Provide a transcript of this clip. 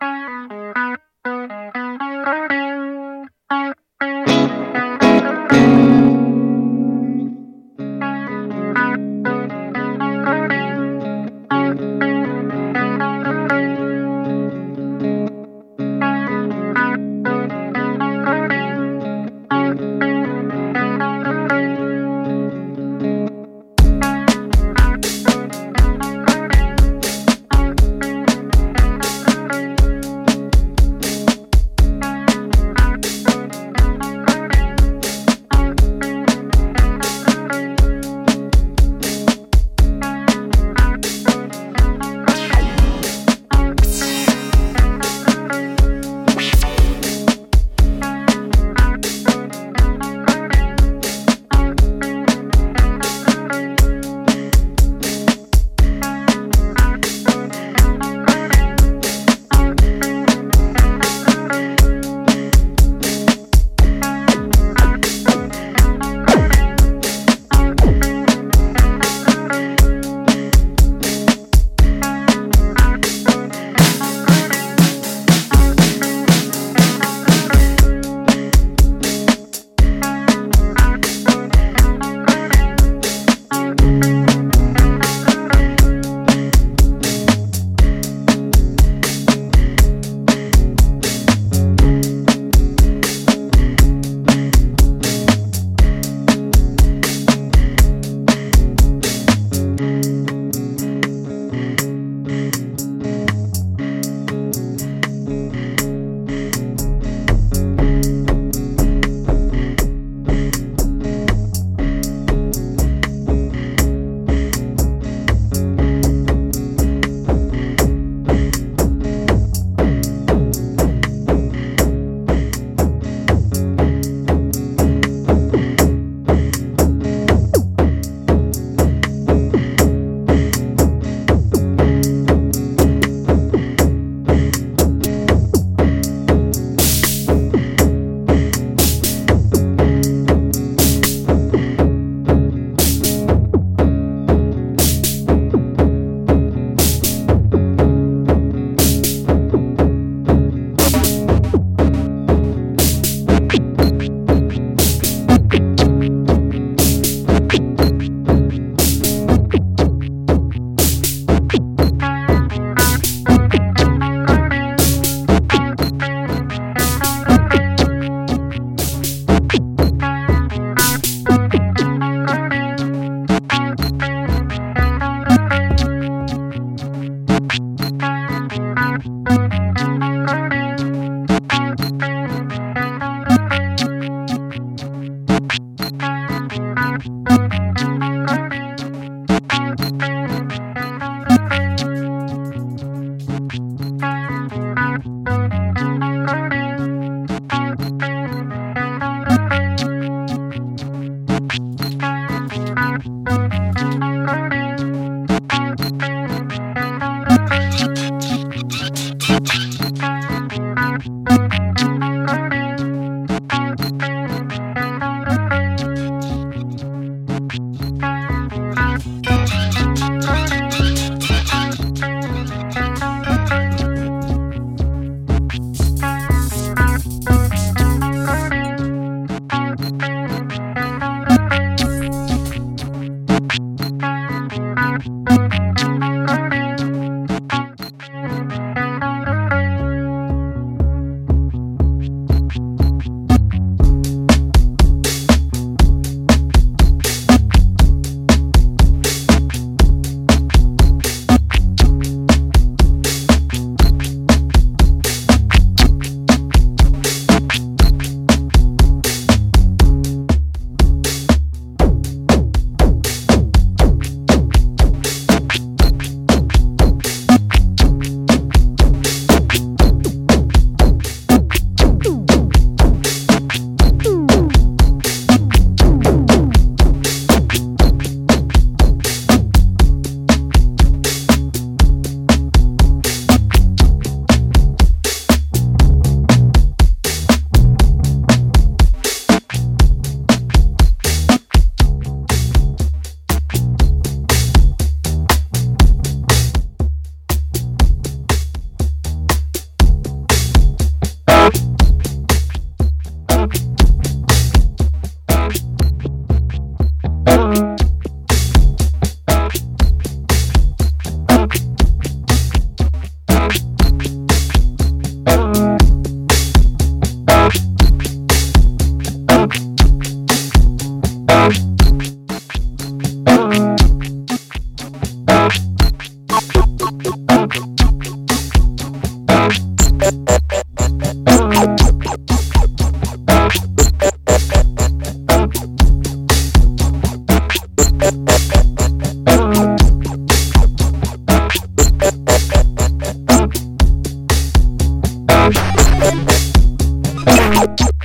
Música Thank you. Oh,